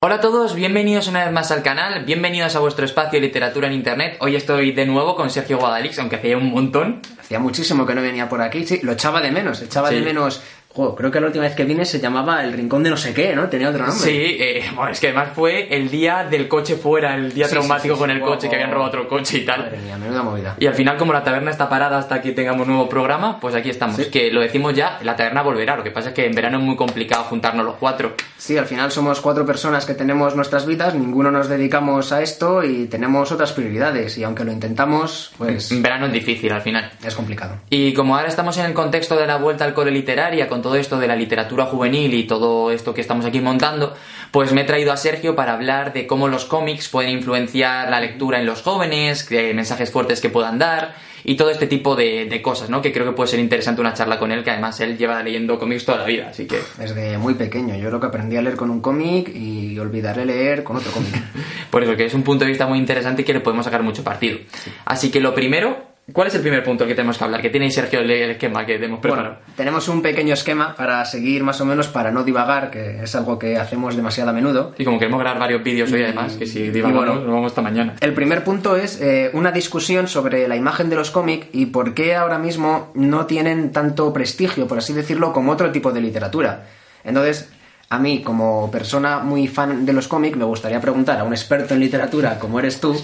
Hola a todos, bienvenidos una vez más al canal, bienvenidos a vuestro espacio de literatura en internet. Hoy estoy de nuevo con Sergio Guadalix, aunque hacía un montón. Hacía muchísimo que no venía por aquí, sí, lo echaba de menos, echaba de menos creo que la última vez que vine se llamaba El Rincón de no sé qué, ¿no? Tenía otro nombre. Sí, eh, bueno, es que además fue el día del coche fuera, el día traumático con el coche, que habían robado otro coche y tal. Madre mía, menuda movida. Y al final, como la taberna está parada hasta que tengamos nuevo programa, pues aquí estamos. Que lo decimos ya, la taberna volverá. Lo que pasa es que en verano es muy complicado juntarnos los cuatro. Sí, al final somos cuatro personas que tenemos nuestras vidas, ninguno nos dedicamos a esto y tenemos otras prioridades. Y aunque lo intentamos, pues. En verano es difícil al final. Es complicado. Y como ahora estamos en el contexto de la vuelta al cole literaria, con todo esto de la literatura juvenil y todo esto que estamos aquí montando, pues me he traído a Sergio para hablar de cómo los cómics pueden influenciar la lectura en los jóvenes, mensajes fuertes que puedan dar y todo este tipo de, cosas, ¿no? Que creo que puede ser interesante una charla con él, que además él lleva leyendo cómics toda la vida, así que... Desde muy pequeño, yo lo que aprendí a leer con un cómic y olvidaré leer con otro cómic. Por eso, que es un punto de vista muy interesante y que le podemos sacar mucho partido. Así que lo primero ¿Cuál es el primer punto que tenemos que hablar? Que tiene Sergio el, esquema que hemos preparado. tenemos un pequeño esquema para seguir más o menos, para no divagar, que es algo que hacemos demasiado a menudo. Y como queremos grabar varios vídeos hoy además, que si divagamos bueno, vamos esta mañana. El primer punto es eh, una discusión sobre la imagen de los cómics y por qué ahora mismo no tienen tanto prestigio, por así decirlo, como otro tipo de literatura. Entonces, a mí, como persona muy fan de los cómics, me gustaría preguntar a un experto en literatura como eres tú,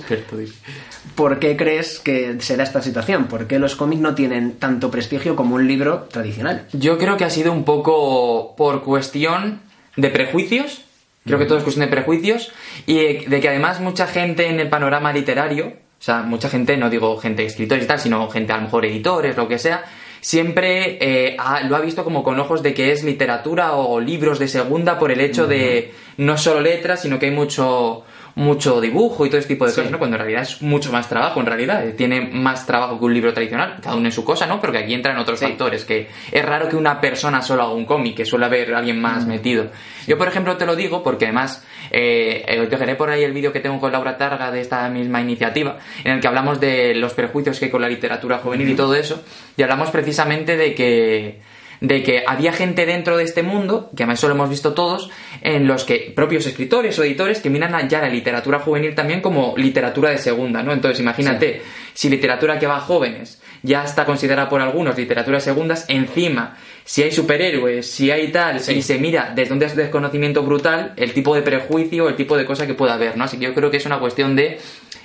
¿por qué crees que se da esta situación? ¿Por qué los cómics no tienen tanto prestigio como un libro tradicional? Yo creo que ha sido un poco por cuestión de prejuicios, creo que todo es cuestión de prejuicios, y de que además mucha gente en el panorama literario, o sea, mucha gente, no digo gente escritores y tal, sino gente a lo mejor editores, lo que sea, siempre eh, lo ha visto como con ojos de que es literatura o libros de segunda por el hecho de no solo letras, sino que hay mucho mucho dibujo y todo ese tipo de cosas, ¿no? Cuando en realidad es mucho más trabajo, en realidad. Eh, tiene más trabajo que un libro tradicional, cada uno en su cosa, ¿no? Pero que aquí entran otros factores, que es raro que una persona solo haga un cómic, que suele haber alguien más metido. Yo, por ejemplo, te lo digo porque además eh, eh dejaré por ahí el vídeo que tengo con Laura Targa de esta misma iniciativa, en el que hablamos de los perjuicios que hay con la literatura juvenil y todo eso, y hablamos precisamente de que de que había gente dentro de este mundo, que además eso lo hemos visto todos, en los que propios escritores o editores que miran ya la literatura juvenil también como literatura de segunda, ¿no? Entonces, imagínate, si literatura que va a jóvenes ya está considerada por algunos literatura segundas, encima, si hay superhéroes, si hay tal, y se mira desde un desconocimiento brutal el tipo de prejuicio, el tipo de cosa que pueda haber, ¿no? Así que yo creo que es una cuestión de...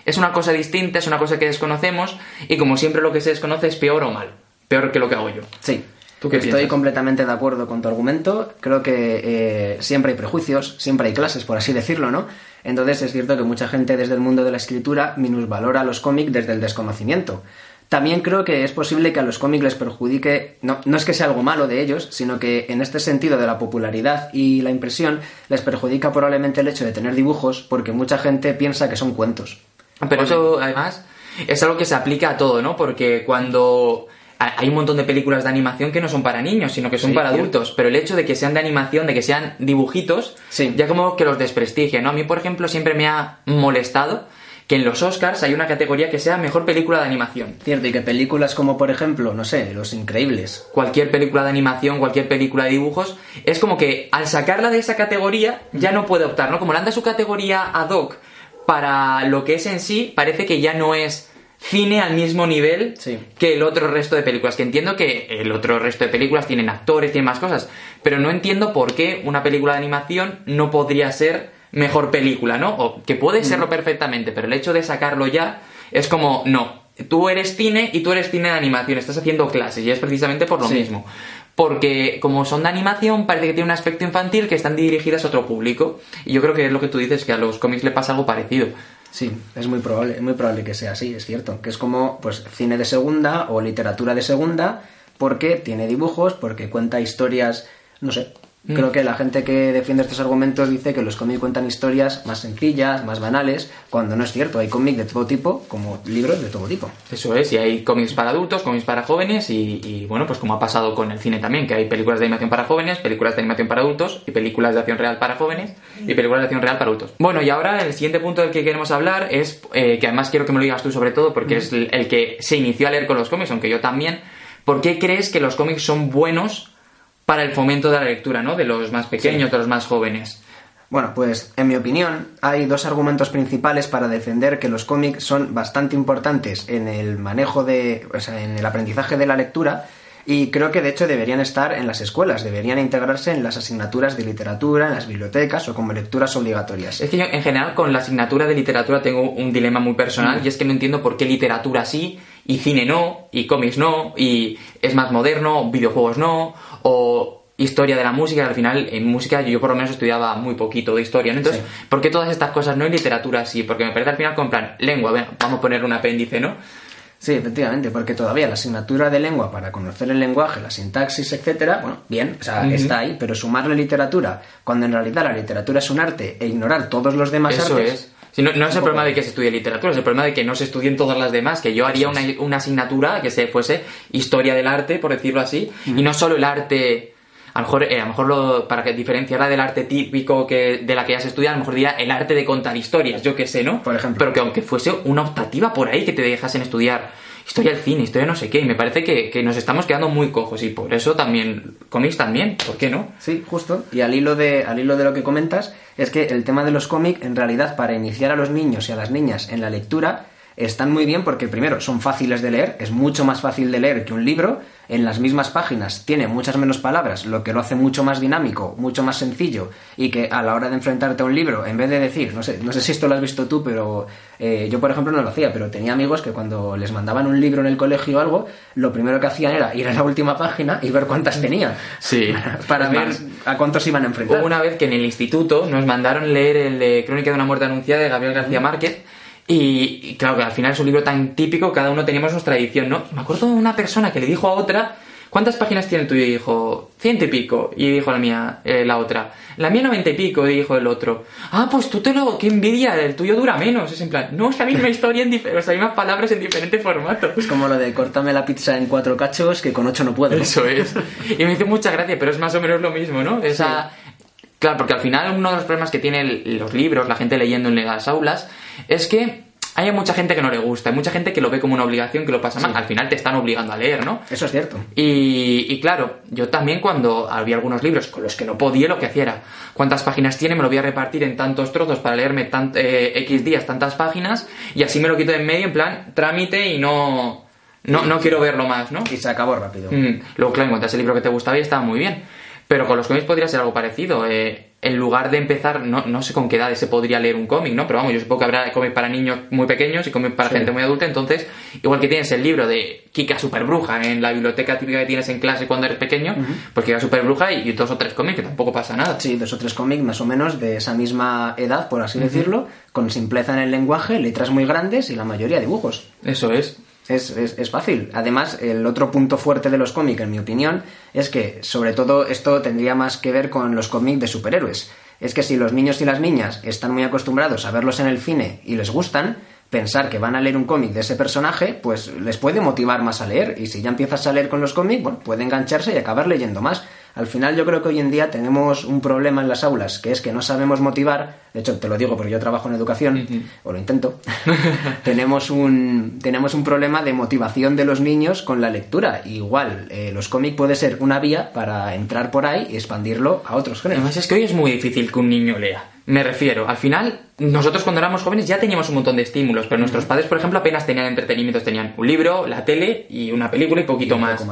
Es una cosa distinta, es una cosa que desconocemos, y como siempre lo que se desconoce es peor o mal. Peor que lo que hago yo. Sí, Estoy completamente de acuerdo con tu argumento. Creo que eh, siempre hay prejuicios, siempre hay clases, por así decirlo, ¿no? Entonces es cierto que mucha gente desde el mundo de la escritura minusvalora los cómics desde el desconocimiento. También creo que es posible que a los cómics les perjudique, no, no es que sea algo malo de ellos, sino que en este sentido de la popularidad y la impresión les perjudica probablemente el hecho de tener dibujos porque mucha gente piensa que son cuentos. Pero eso además es algo que se aplica a todo, ¿no? Porque cuando hay un montón de películas de animación que no son para niños, sino que son para adultos. Pero el hecho de que sean de animación, de que sean dibujitos, ya como que los desprestigia, ¿no? A mí, por ejemplo, siempre me ha molestado que en los Oscars hay una categoría que sea mejor película de animación. Cierto, y que películas como, por ejemplo, no sé, Los Increíbles. Cualquier película de animación, cualquier película de dibujos, es como que al sacarla de esa categoría ya no puede optar, ¿no? Como le anda su categoría ad hoc para lo que es en sí, parece que ya no es cine al mismo nivel que el otro resto de películas. Que entiendo que el otro resto de películas tienen actores, tienen más cosas, pero no entiendo por qué una película de animación no podría ser mejor película, ¿no? O que puede serlo perfectamente, pero el hecho de sacarlo ya es como, no, tú eres cine y tú eres cine de animación, estás haciendo clases y es precisamente por lo mismo. Porque como son de animación, parece que tiene un aspecto infantil que están dirigidas a otro público. Y yo creo que es lo que tú dices, que a los cómics le pasa algo parecido. Sí, es muy probable, muy probable que sea así, es cierto. Que es como pues cine de segunda o literatura de segunda, porque tiene dibujos, porque cuenta historias, no sé. Creo que la gente que defiende estos argumentos dice que los cómics cuentan historias más sencillas, más banales, cuando no es cierto. Hay cómics de todo tipo, como libros de todo tipo. Eso es, y hay cómics para adultos, cómics para jóvenes, y, bueno, pues como ha pasado con el cine también, que hay películas de animación para jóvenes, películas de animación para adultos, y películas de acción real para jóvenes, y películas de acción real para adultos. Bueno, y ahora el siguiente punto del que queremos hablar es, eh, que además quiero que me lo digas tú sobre todo, porque es el que se inició a leer con los cómics, aunque yo también. ¿Por qué crees que los cómics son buenos para el fomento de la lectura, ¿no? De los más pequeños, de los más jóvenes. Bueno, pues en mi opinión hay dos argumentos principales para defender que los cómics son bastante importantes en el manejo de, o sea, en el aprendizaje de la lectura y creo que de hecho deberían estar en las escuelas, deberían integrarse en las asignaturas de literatura, en las bibliotecas o como lecturas obligatorias. Es que yo en general con la asignatura de literatura tengo un dilema muy personal mm. y es que no entiendo por qué literatura sí y cine no, y cómics no, y es más moderno, videojuegos no, o historia de la música, al final en música yo por lo menos estudiaba muy poquito de historia, ¿no? Entonces, ¿por qué todas estas cosas no en literatura sí? Porque me parece al final con plan, lengua, vamos a poner un apéndice, ¿no? Sí, efectivamente, porque todavía la asignatura de lengua para conocer el lenguaje, la sintaxis, etcétera, bueno, bien, o sea, está ahí, pero sumarle literatura, cuando en realidad la literatura es un arte e ignorar todos los demás Eso artes, es no, es el problema de que se estudie literatura, es el problema de que no se estudien todas las demás, que yo haría una, asignatura que se fuese historia del arte, por decirlo así, y no solo el arte a lo mejor, eh, a lo mejor lo, para que diferenciarla del arte típico que, de la que ya se estudia, a lo mejor diría el arte de contar historias, yo qué sé, ¿no? Por ejemplo. Pero que aunque fuese una optativa por ahí que te dejasen estudiar historia del cine, historia no sé qué, y me parece que, que, nos estamos quedando muy cojos y por eso también, cómics también, ¿por qué no? Sí, justo, y al hilo de, al hilo de lo que comentas, es que el tema de los cómics, en realidad, para iniciar a los niños y a las niñas en la lectura, están muy bien porque primero son fáciles de leer, es mucho más fácil de leer que un libro, en las mismas páginas tiene muchas menos palabras, lo que lo hace mucho más dinámico, mucho más sencillo y que a la hora de enfrentarte a un libro, en vez de decir, no sé, no sé si esto lo has visto tú, pero eh, yo por ejemplo no lo hacía, pero tenía amigos que cuando les mandaban un libro en el colegio o algo, lo primero que hacían era ir a la última página y ver cuántas tenían. Sí. Para, ver a cuántos iban a enfrentar. Hubo una vez que en el instituto nos mandaron leer el de Crónica de una muerte anunciada de Gabriel García Márquez y, claro que al final es un libro tan típico, cada uno teníamos nuestra edición, ¿no? me acuerdo de una persona que le dijo a otra, ¿cuántas páginas tiene el tuyo? Y dijo, ciento y pico. Y dijo la mía, eh, la otra, la mía noventa y pico. Y dijo el otro, ah, pues tú te lo, qué envidia, el tuyo dura menos. Es en plan, no, es la misma historia en diferentes, las mismas palabras en diferentes formatos. Es como lo de cortame la pizza en cuatro cachos que con ocho no puedo. Eso es. Y me hizo mucha gracia, pero es más o menos lo mismo, ¿no? Esa... Claro, porque al final uno de los problemas que tienen los libros, la gente leyendo en las aulas, es que hay mucha gente que no le gusta, hay mucha gente que lo ve como una obligación, que lo pasa mal. Al final te están obligando a leer, ¿no? Eso es cierto. Y, claro, yo también cuando había algunos libros con los que no podía, lo que hacía era, ¿cuántas páginas tiene? Me lo voy a repartir en tantos trozos para leerme tant, eh, X días, tantas páginas, y así me lo quito de en medio, en plan, trámite y no... No, no quiero verlo más, ¿no? Y se acabó rápido. Mm. Luego, claro, encuentras el libro que te gustaba y estaba muy bien. Pero con los cómics podría ser algo parecido. Eh, en lugar de empezar, no, no sé con qué edades se podría leer un cómic, ¿no? Pero vamos, yo supongo que habrá cómics para niños muy pequeños y cómics para gente muy adulta. Entonces, igual que tienes el libro de Kika Superbruja en la biblioteca típica que tienes en clase cuando eres pequeño, pues Kika Superbruja y, dos o tres cómics, que tampoco pasa nada. Sí, dos o tres cómics más o menos de esa misma edad, por así decirlo, con simpleza en el lenguaje, letras muy grandes y la mayoría dibujos. Eso es. Es, es, fácil. Además, el otro punto fuerte de los cómics, en mi opinión, es que, sobre todo, esto tendría más que ver con los cómics de superhéroes. Es que si los niños y las niñas están muy acostumbrados a verlos en el cine y les gustan, pensar que van a leer un cómic de ese personaje, pues les puede motivar más a leer. Y si ya empiezas a leer con los cómics, bueno, puede engancharse y acabar leyendo más. Al final yo creo que hoy en día tenemos un problema en las aulas, que es que no sabemos motivar, de hecho te lo digo porque yo trabajo en educación, o lo intento, tenemos, un, tenemos un problema de motivación de los niños con la lectura. Igual, eh, los cómics puede ser una vía para entrar por ahí y expandirlo a otros géneros. Además es que hoy es muy difícil que un niño lea. Me refiero, al final, nosotros cuando éramos jóvenes ya teníamos un montón de estímulos, pero nuestros padres, por ejemplo, apenas tenían entretenimientos, tenían un libro, la tele y una película y poquito más.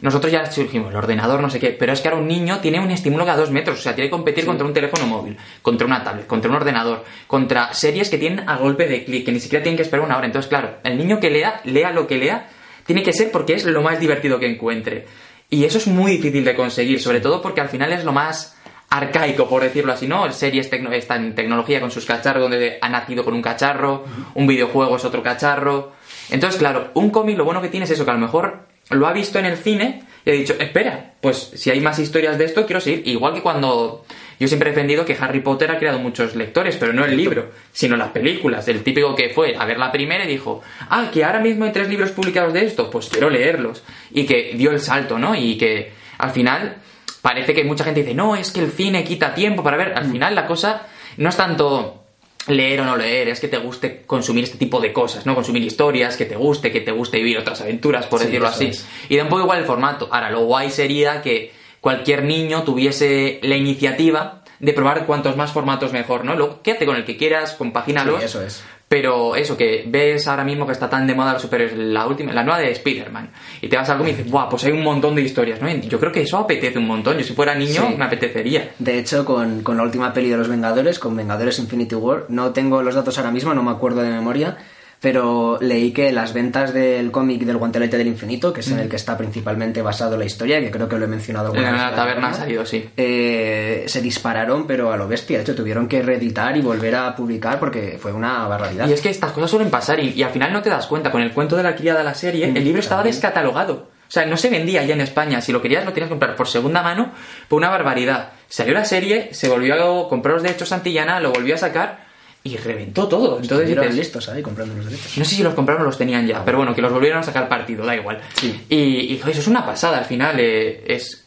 Nosotros ya surgimos, el ordenador, no sé qué, pero es que ahora un niño tiene un estímulo cada dos metros, o sea, tiene que competir contra un teléfono móvil, contra una tablet, contra un ordenador, contra series que tienen a golpe de clic, que ni siquiera tienen que esperar una hora. Entonces, claro, el niño que lea, lea lo que lea, tiene que ser porque es lo más divertido que encuentre. Y eso es muy difícil de conseguir, sobre todo porque al final es lo más arcaico, por decirlo así, ¿no? Series está en tecnología con sus cacharros, donde ha nacido con un cacharro, un videojuego es otro cacharro. Entonces, claro, un cómic lo bueno que tiene es eso, que a lo mejor lo ha visto en el cine y ha dicho, espera, pues si hay más historias de esto, quiero seguir. Igual que cuando yo siempre he defendido que Harry Potter ha creado muchos lectores, pero no el libro, sino las películas. El típico que fue a ver la primera y dijo, ah, que ahora mismo hay tres libros publicados de esto, pues quiero leerlos. Y que dio el salto, ¿no? Y que al final parece que mucha gente dice, no, es que el cine quita tiempo para ver. Al final la cosa no es tanto leer o no leer, es que te guste consumir este tipo de cosas, ¿no? Consumir historias, que te guste, que te guste vivir otras aventuras, por Sí, decirlo así. es. Y da un poco igual el formato. Ahora, lo guay sería que cualquier niño tuviese la iniciativa de probar cuantos más formatos mejor, ¿no? Lo que hace con el que quieras, compagínalos. Sí, eso es. Pero eso, que ves ahora mismo que está tan de moda los superhéroes, la última, la nueva de Spider-Man, y te vas al cómic y dices, ¡buah! Pues hay un montón de historias, ¿no? Y yo creo que eso apetece un montón. Yo si fuera niño Sí. me apetecería. De hecho, con, con la última peli de los Vengadores, con Vengadores Infinity War, no tengo los datos ahora mismo, no me acuerdo de memoria, pero leí que las ventas del cómic del Guantelete del Infinito, que es en el que está principalmente basado la historia, que creo que lo he mencionado En vez la taberna ha salido, sí. eh, se dispararon, pero a lo bestia. De hecho, tuvieron que reeditar y volver a publicar porque fue una barbaridad. Y es que estas cosas suelen pasar y, y al final no te das cuenta. Con el cuento de la criada de la serie, el libro estaba también. descatalogado. O sea, no se vendía ya en España. Si lo querías, lo tenías que comprar por segunda mano por una barbaridad. Salió la serie, se volvió a comprar los derechos Santillana, lo volvió a sacar y reventó todo. Entonces dices, listos ahí comprando los derechos. no sé si los compraron o los tenían ya, pero bueno, que los volvieron a sacar partido, da igual. Sí. Y, y joder, eso es una pasada, al final eh, es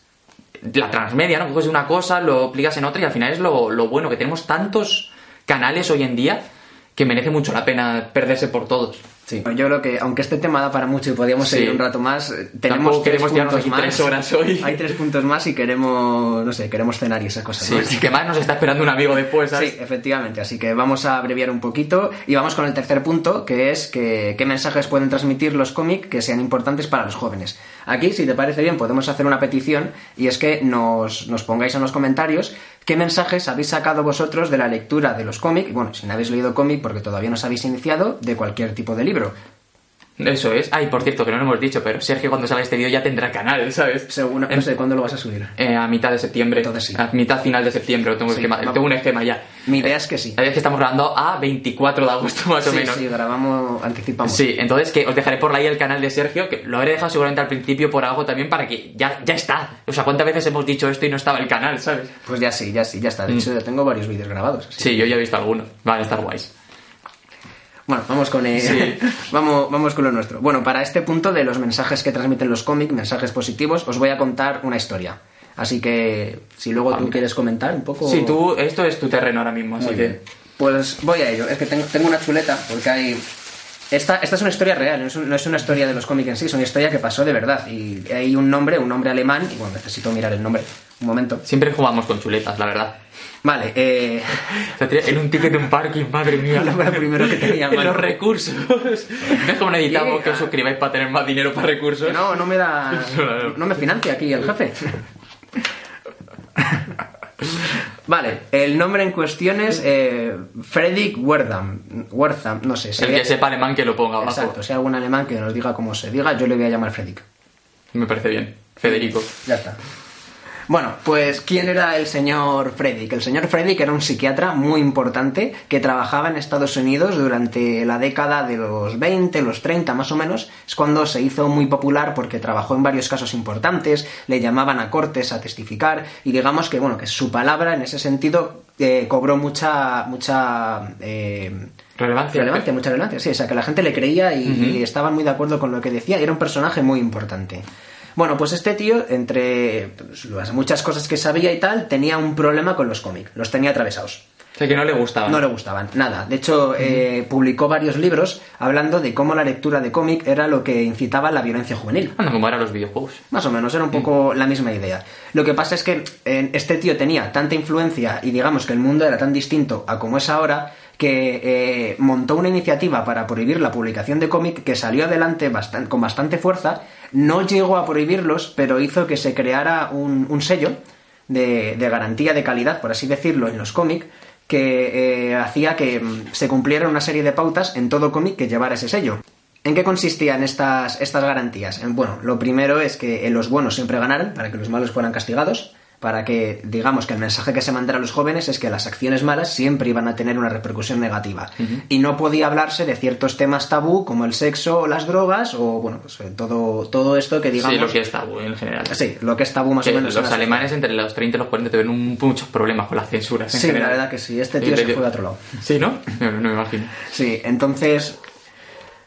la transmedia, ¿no? Coges una cosa, lo aplicas en otra y al final es lo, lo bueno, que tenemos tantos canales hoy en día que merece mucho la pena perderse por todos. Sí. Yo creo que, aunque este tema da para mucho y podríamos Sí. seguir un rato más, eh, tenemos tres puntos más. tres horas hoy. Hay tres puntos más y queremos, no sé, queremos cenar y esas cosas. Sí, ¿no? sí, que más nos está esperando un amigo después, ¿sabes? Sí, efectivamente. Así que vamos a abreviar un poquito y vamos con el tercer punto, que es que, qué mensajes pueden transmitir los cómics que sean importantes para los jóvenes. Aquí, si te parece bien, podemos hacer una petición y es que nos, nos pongáis en los comentarios qué mensajes habéis sacado vosotros de la lectura de los cómics. Bueno, si no habéis leído cómic porque todavía no os habéis iniciado, de cualquier tipo de libro. Eso es. Ay, por cierto, que no lo hemos dicho, pero Sergio cuando salga este vídeo ya tendrá canal, ¿sabes? Según, no sé cuándo lo vas a subir. eh, a mitad de septiembre. Entonces sí. A mitad final de septiembre, tengo, Sí, esquema- vamos. tengo un esquema ya. Mi idea es que sí. Es que estamos grabando a 24 de agosto más o menos. sí, grabamos, anticipamos. Sí, entonces que os dejaré por ahí el canal de Sergio, que lo habré dejado seguramente al principio por algo también para que ya, ya está. O sea, ¿cuántas veces hemos dicho esto y no estaba el canal, sabes? Pues ya sí, ya sí, ya está. De Mm. hecho, ya tengo varios vídeos grabados. así Sí, yo ya he visto algunos. Van a estar guays. Bueno, vamos con, eh, Sí. vamos, vamos con lo nuestro. Bueno, para este punto de los mensajes que transmiten los cómics, mensajes positivos, os voy a contar una historia. Así que, si luego tú quieres comentar un poco... Sí, tú, esto es tu terreno ahora mismo, así Muy que... bien. Pues voy a ello. Es que tengo, tengo una chuleta, porque hay... Esta, esta es una historia real, no es, un- no es una historia de los cómics en sí, es una historia que pasó de verdad. Y hay un nombre, un nombre alemán, y bueno, necesito mirar el nombre. Un momento. Siempre jugamos con chuletas, la verdad. Vale, eh... O sea, En un ticket de un parking, madre mía. Lo primero que tenía, los recursos. Deja un editamos Llega. que os suscribáis para tener más dinero para recursos. No, no me da. No me financia aquí el jefe. Vale, el nombre en cuestión es eh, Fredrik Wertham. Wertham, no sé. El sería- que sepa alemán que lo ponga abajo. Exacto, si hay algún alemán que nos diga cómo se diga, yo le voy a llamar Fredrik. Me parece bien. Federico. Ya está. Bueno, pues ¿quién era el señor Fredrik? El señor Fredrik era un psiquiatra muy importante que trabajaba en Estados Unidos durante la década de los 20, los 30 más o menos. Es cuando se hizo muy popular porque trabajó en varios casos importantes, le llamaban a cortes a testificar y digamos que, bueno, que su palabra en ese sentido eh, cobró mucha, mucha... eh, Relevancia. Relevancia, mucha relevancia, sí. O sea, que la gente le creía y, Ujú. y estaban muy de acuerdo con lo que decía y era un personaje muy importante. Bueno, pues este tío, entre las muchas cosas que sabía y tal, tenía un problema con los cómics. Los tenía atravesados. O sea, que no le gustaba. No le gustaban, nada. De hecho, eh, publicó varios libros hablando de cómo la lectura de cómic era lo que incitaba a la violencia juvenil. Bueno, como eran los videojuegos. Más o menos, era un poco la misma idea. Lo que pasa es que eh, este tío tenía tanta influencia y digamos que el mundo era tan distinto a como es ahora que eh, montó una iniciativa para prohibir la publicación de cómic que salió adelante bastan- con bastante fuerza. No llegó a prohibirlos, pero hizo que se creara un, sello de, garantía de calidad, por así decirlo, en los cómics que eh, hacía que mm, se cumpliera una serie de pautas en todo cómic que llevara ese sello. ¿En qué consistían estas, estas garantías? En- Bueno, lo primero es que eh, los buenos siempre ganaran, para que los malos fueran castigados. Para que, digamos, que el mensaje que se mandara a los jóvenes es que las acciones malas siempre iban a tener una repercusión negativa. Y no podía hablarse de ciertos temas tabú como el sexo o las drogas o, bueno, pues eh, todo, todo esto que digamos... Sí, lo que es tabú en general. Sí, lo que es tabú más Que o menos. en los alemanes entre los 30 y los 40 tuvieron muchos problemas con las censuras. en Sí, la verdad que sí. Este tío se fue a otro lado. Sí, ¿no? No, no me imagino. Sí, entonces.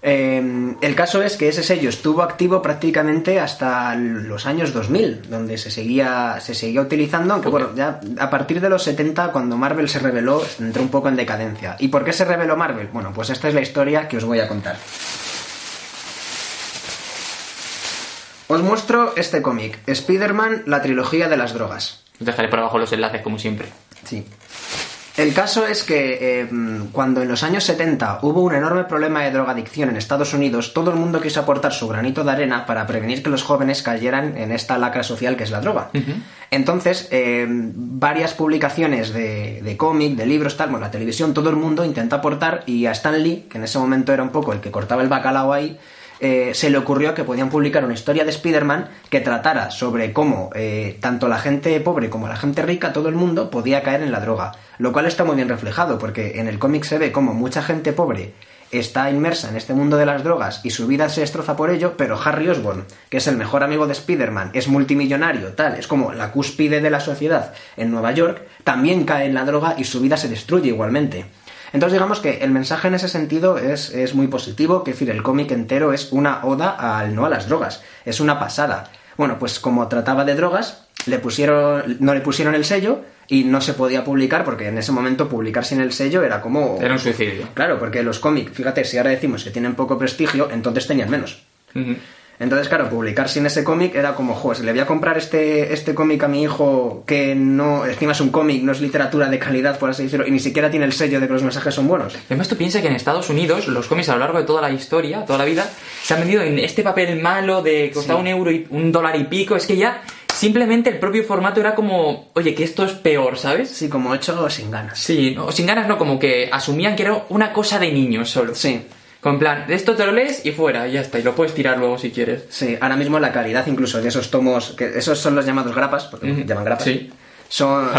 Eh, el caso es que ese sello estuvo activo prácticamente hasta los años 2000, donde se seguía, se seguía utilizando, aunque bueno, ya a partir de los 70, cuando Marvel se reveló, entró un poco en decadencia. ¿Y por qué se reveló Marvel? Bueno, pues esta es la historia que os voy a contar. Os muestro este cómic, Spider-Man, la trilogía de las drogas. Dejaré por abajo los enlaces, como siempre. Sí. El caso es que eh, cuando en los años 70 hubo un enorme problema de drogadicción en Estados Unidos, todo el mundo quiso aportar su granito de arena para prevenir que los jóvenes cayeran en esta lacra social que es la droga. Entonces, eh, varias publicaciones de, de cómic, de libros, tal, bueno, la televisión, todo el mundo intenta aportar y a Stan Lee, que en ese momento era un poco el que cortaba el bacalao ahí, eh, se le ocurrió que podían publicar una historia de Spider-Man que tratara sobre cómo eh, tanto la gente pobre como la gente rica, todo el mundo, podía caer en la droga. Lo cual está muy bien reflejado, porque en el cómic se ve como mucha gente pobre está inmersa en este mundo de las drogas y su vida se destroza por ello, pero Harry Osborn, que es el mejor amigo de Spider-Man, es multimillonario, tal, es como la cúspide de la sociedad en Nueva York, también cae en la droga y su vida se destruye igualmente. Entonces digamos que el mensaje en ese sentido es, es muy positivo, que decir, el cómic entero es una oda al no a las drogas, es una pasada. Bueno, pues como trataba de drogas, le pusieron, no le pusieron el sello y no se podía publicar porque en ese momento publicar sin el sello era como... Era un suicidio. Claro, porque los cómics, fíjate, si ahora decimos que tienen poco prestigio, entonces tenían menos. Entonces, claro, publicar sin ese cómic era como, joder, si le voy a comprar este, este cómic a mi hijo que no, encima es un cómic, no es literatura de calidad, por así decirlo, y ni siquiera tiene el sello de que los mensajes son buenos. Además, tú piensas que en Estados Unidos los cómics a lo largo de toda la historia, toda la vida, se han vendido en este papel malo de costar Sí. un euro y un dólar y pico. Es que ya simplemente el propio formato era como, oye, que esto es peor, ¿sabes? Sí, como hecho sin ganas. Sí, no, sin ganas no, como que asumían que era una cosa de niños solo. Sí, Con plan, de esto te lo lees y fuera, y ya está, y lo puedes tirar luego si quieres. sí, ahora mismo la calidad incluso de esos tomos, que esos son los llamados grapas, porque llaman grapas. sí. Son,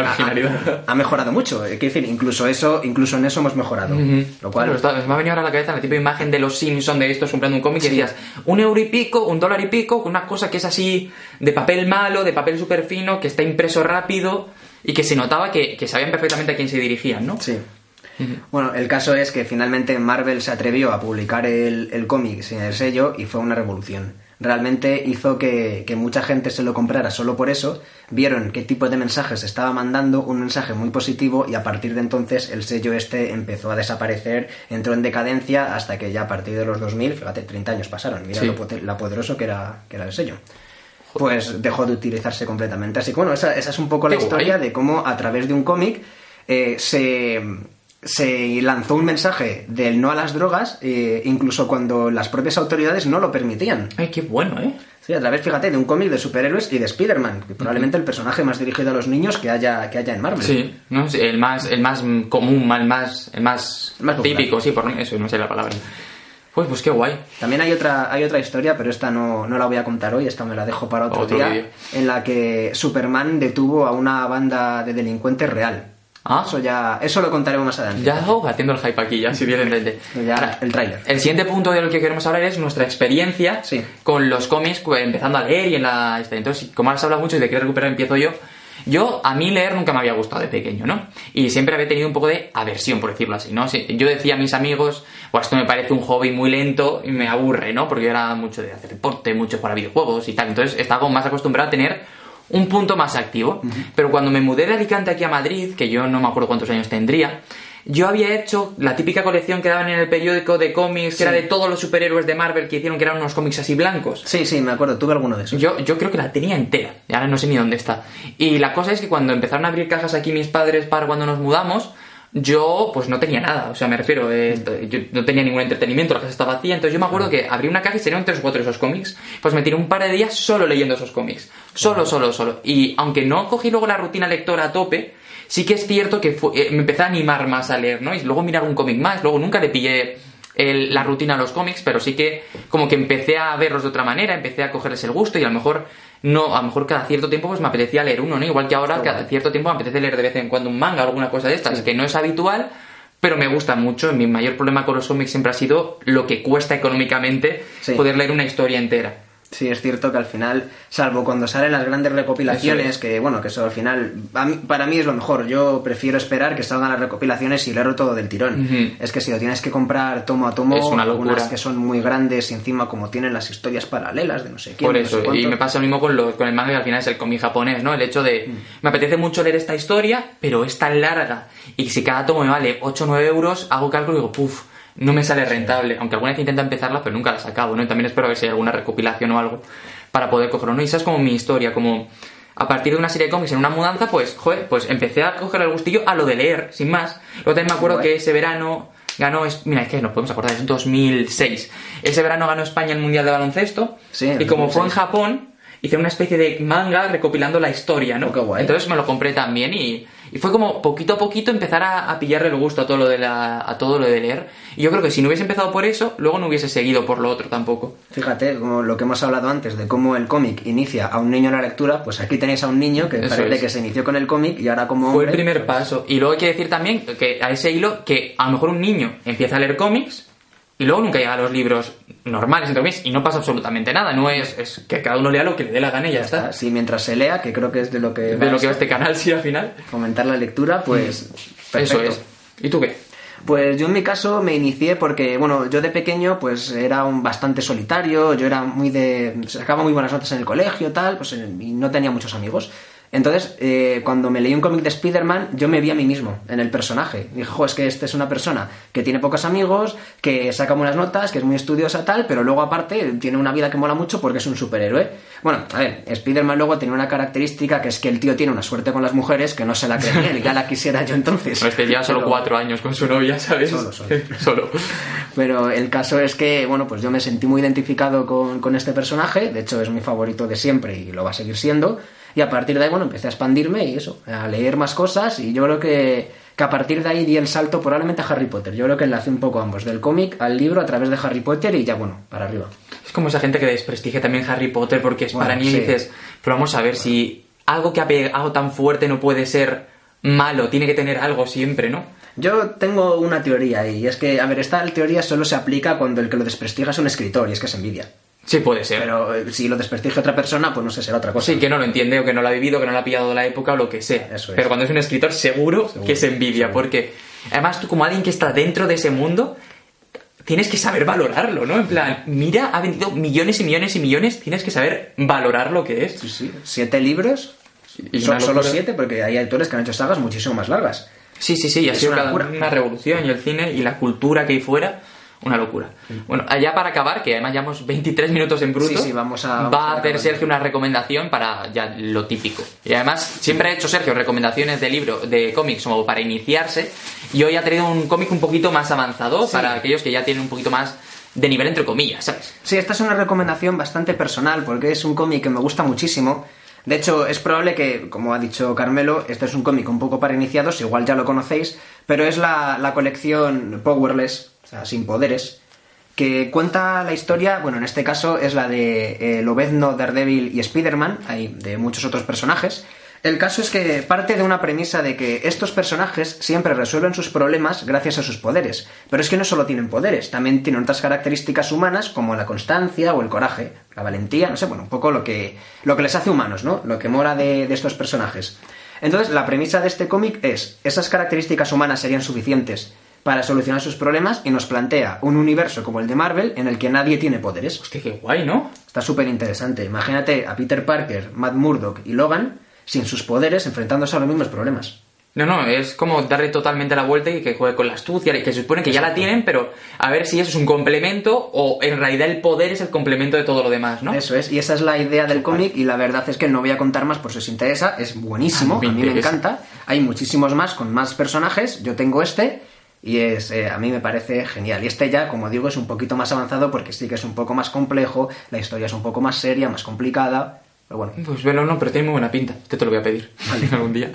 ha, mejorado mucho. eh, Quiero decir, incluso eso, incluso en eso hemos mejorado. Ujú. Lo cual, está- me ha venido ahora a la cabeza la típica imagen de los Simpsons de estos comprando un cómic y Sí. decías un euro y pico, un dólar y pico, con una cosa que es así de papel malo, de papel súper fino, que está impreso rápido y que se notaba que, que sabían perfectamente a quién se dirigían, ¿no? Sí. Bueno, el caso es que finalmente Marvel se atrevió a publicar el, el cómic sin el sello y fue una revolución. Realmente hizo que, que mucha gente se lo comprara solo por eso, vieron qué tipo de mensajes estaba mandando, un mensaje muy positivo y a partir de entonces el sello este empezó a desaparecer, entró en decadencia hasta que ya a partir de los 2000, fíjate, 30 años pasaron, mira Sí. lo, poderoso que era, que era el sello. Pues dejó de utilizarse completamente. Así que bueno, esa, esa es un poco la Qué historia guay. de cómo a través de un cómic eh, se, se lanzó un mensaje del no a las drogas, eh, incluso cuando las propias autoridades no lo permitían. Ay, qué bueno, ¿eh? Sí, a través, fíjate, de un cómic de superhéroes y de Spider-Man, que probablemente el personaje más dirigido a los niños que haya, que haya en Marvel. Sí, ¿no? Sí, el más, el más común, el más, el más, El más popular. típico, sí, por eso no sé la palabra. Pues, pues qué guay. También hay otra, hay otra historia, pero esta no, no la voy a contar hoy, esta me la dejo para otro, Otro día, en la que Superman detuvo a una banda de delincuentes real. Ah. Eso ya, eso lo contaremos más adelante. Ya oh, haciendo el hype aquí, ya si bien entendé. Ya, Ahora, el tráiler. El siguiente punto del que queremos hablar es nuestra experiencia Sí. con los cómics, empezando a leer y en la... este, Entonces, como has hablado mucho y de querer recuperar, empiezo yo. Yo, a mí leer nunca me había gustado de pequeño, ¿no? Y siempre había tenido un poco de aversión, por decirlo así, ¿no? Sí, Yo decía a mis amigos, pues esto me parece un hobby muy lento y me aburre, ¿no? Porque yo era mucho de hacer deporte, mucho para videojuegos y tal. Entonces, estaba como más acostumbrado a tener un punto más activo. Pero cuando me mudé de Alicante aquí a Madrid, que yo no me acuerdo cuántos años tendría, yo había hecho la típica colección que daban en el periódico de cómics, que era de todos los superhéroes de Marvel que hicieron, que eran unos cómics así blancos. Sí, sí, me acuerdo, tuve alguno de esos. Yo, yo creo que la tenía entera, y ahora no sé ni dónde está. Y la cosa es que cuando empezaron a abrir cajas aquí mis padres para cuando nos mudamos, yo pues no tenía nada, o sea, me refiero, eh, yo no tenía ningún entretenimiento, la casa estaba vacía, entonces yo me acuerdo que abrí una caja y serían tres o cuatro de esos cómics, pues me tiré un par de días solo leyendo esos cómics, solo, solo, solo. Y aunque no cogí luego la rutina lectora a tope, sí que es cierto que fue- eh, me empecé a animar más a leer, ¿no? Y luego mirar un cómic más, luego nunca le pillé el- la rutina a los cómics, pero sí que como que empecé a verlos de otra manera, empecé a cogerles el gusto y a lo mejor no, a lo mejor cada cierto tiempo pues me apetecía leer uno, ¿no? Igual que ahora cada cierto tiempo me apetece leer de vez en cuando un manga o alguna cosa de estas, que no es habitual, pero me gusta mucho. Mi mayor problema con los cómics siempre ha sido lo que cuesta económicamente Sí. poder leer una historia entera. Sí, es cierto que al final, salvo cuando salen las grandes recopilaciones, es. que bueno, que eso al final, mí- para mí es lo mejor. Yo prefiero esperar que salgan las recopilaciones y leerlo todo del tirón. Es que si lo tienes que comprar tomo a tomo, Es una algunas que son muy grandes y encima como tienen las historias paralelas de no sé quién. Por no eso, sé y me pasa lo mismo con, lo- con el manga que al final es el cómic japonés, ¿no? El hecho de, Mm. me apetece mucho leer esta historia, pero es tan larga, y si cada tomo me vale 8 o 9 euros, hago cálculo y digo, puf, no me sale rentable, aunque alguna vez intento empezarla, pero nunca las acabo, ¿no? Y también espero a ver si hay alguna recopilación o algo para poder cogerlo, ¿no? Y esa es como mi historia, como a partir de una serie de cómics en una mudanza, pues, joder, pues empecé a coger el gustillo a lo de leer, sin más. Luego también me acuerdo que ese verano ganó, es- mira, es que nos podemos acordar, es 2006. Ese verano ganó España el Mundial de Baloncesto, Sí, y como fue en 2006. Japón, hice una especie de manga recopilando la historia, ¿no? Oh, qué guay. Entonces me lo compré también y, y fue como poquito a poquito empezar a, a pillarle el gusto a todo lo de la, a todo lo de leer. Y yo creo que si no hubiese empezado por eso, luego no hubiese seguido por lo otro tampoco. Fíjate, como lo que hemos hablado antes de cómo el cómic inicia a un niño en la lectura, pues aquí tenéis a un niño que Eso parece es. que se inició con el cómic y ahora como Fue el primer pues, paso. Y luego hay que decir también que a ese hilo que a lo mejor un niño empieza a leer cómics y luego nunca llega a los libros normales, entre comillas, y no pasa absolutamente nada. No es, es que cada uno lea lo que le dé la gana y ya, está. Sí, mientras se lea, que creo que es de lo que De lo que va este canal, sí, al final. fomentar la lectura, pues Eso perfecto. es. ¿Y tú qué? Pues yo en mi caso me inicié porque, bueno, yo de pequeño pues era un bastante solitario, yo era muy de... sacaba muy buenas notas en el colegio, tal, pues y no tenía muchos amigos. Entonces, eh, cuando me leí un cómic de Spider-Man, yo me vi a mí mismo en el personaje. Dije, jo, es que este es una persona que tiene pocos amigos, que saca buenas notas, que es muy estudiosa, tal, pero luego aparte tiene una vida que mola mucho porque es un superhéroe. Bueno, a ver, Spider-Man luego tiene una característica que es que el tío tiene una suerte con las mujeres que no se la cree él, ya la quisiera yo entonces. Este lleva solo Pero- cuatro años con su novia, ¿sabes? Solo, solo. Solo. Pero el caso es que, bueno, pues yo me sentí muy identificado con, con este personaje, de hecho es mi favorito de siempre y lo va a seguir siendo, y a partir de ahí, bueno, empecé a expandirme y eso, a leer más cosas, y yo creo que, que a partir de ahí di el salto probablemente a Harry Potter. Yo creo que enlacé un poco ambos, del cómic al libro a través de Harry Potter y ya, bueno, para arriba. Es como esa gente que desprestigia también Harry Potter porque es Bueno, para niños y sí. dices, pero vamos a ver si algo que ha pegado tan fuerte no puede ser malo, tiene que tener algo siempre, ¿no? Yo tengo una teoría y es que, a ver, esta teoría solo se aplica cuando el que lo desprestigia es un escritor y es que es envidia. Sí, puede ser. Pero eh, si lo desprestigia otra persona, pues no sé, será otra cosa. Sí, que no lo entiende o que no lo ha vivido, que no lo ha pillado la época o lo que sea. Eso es. Pero cuando es un escritor, seguro, que es envidia, porque además tú como alguien que está dentro de ese mundo, tienes que saber valorarlo, ¿no? En plan, mira, ha vendido millones y millones y millones, tienes que saber valorar lo que es. Sí, sí. Siete libros. Y Son solo siete, porque hay autores que han hecho sagas muchísimo más largas. Sí, sí, sí, y ha sido una una revolución y el cine y la cultura que hay fuera, una locura. Bueno, allá para acabar, que además llevamos 23 minutos en bruto, Sí, sí, vamos a- vamos va a a hacer. Sergio una recomendación para ya lo típico. Y además siempre ha hecho Sergio recomendaciones de libro, de cómics como para iniciarse, y hoy ha traído un cómic un poquito más avanzado para aquellos que ya tienen un poquito más de nivel entre comillas, ¿sabes? Sí, esta es una recomendación bastante personal, porque es un cómic que me gusta muchísimo. De hecho, es probable que, como ha dicho Carmelo, este es un cómic un poco para iniciados, igual ya lo conocéis, pero es la, la colección Powerless, sin poderes, que cuenta la historia, bueno, en este caso es la de eh, Lobezno, Daredevil y Spider-Man, hay de muchos otros personajes. El caso es que parte de una premisa de que estos personajes siempre resuelven sus problemas gracias a sus poderes. Pero es que no solo tienen poderes, también tienen otras características humanas como la constancia o el coraje, la valentía, no sé, bueno, un poco lo que, lo que les hace humanos, ¿no? Lo que mora de estos personajes. Entonces, la premisa de este cómic es, esas características humanas serían suficientes para solucionar sus problemas y nos plantea un universo como el de Marvel en el que nadie tiene poderes. Hostia, qué guay, ¿no? Está súper interesante. Imagínate a Peter Parker, Matt Murdock y Logan sin sus poderes enfrentándose a los mismos problemas. No, no, es como darle totalmente la vuelta y que juegue con la astucia, y que se supone que ya la tienen, pero a ver si eso es un complemento o en realidad el poder es el complemento de todo lo demás, ¿no? Eso es, y esa es la idea del cómic y la verdad es que no voy a contar más por si os interesa, es buenísimo, A a mí me encanta. Hay muchísimos más con más personajes, yo tengo este y es eh, a mí me parece genial. Y este ya, como digo, es un poquito más avanzado porque sí que es un poco más complejo, la historia es un poco más seria, más complicada, pero bueno. Pues velo, no, pero tiene muy buena pinta. Este te lo voy a pedir algún día.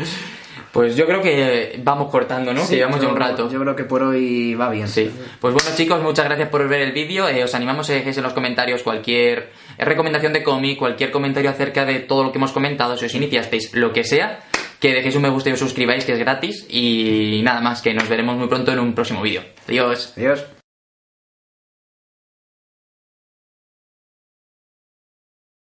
Pues yo creo que vamos cortando, ¿no? Sí, que llevamos ya yo- un rato. Yo creo que por hoy va bien. Sí. Pues bueno, chicos, muchas gracias por ver el vídeo. Eh, os animamos a dejéis en los comentarios cualquier recomendación de cómic, cualquier comentario acerca de todo lo que hemos comentado, si os iniciasteis, lo que sea, que dejéis un me gusta y os suscribáis, que es gratis. Y nada más, que nos veremos muy pronto en un próximo vídeo. Adiós. Adiós.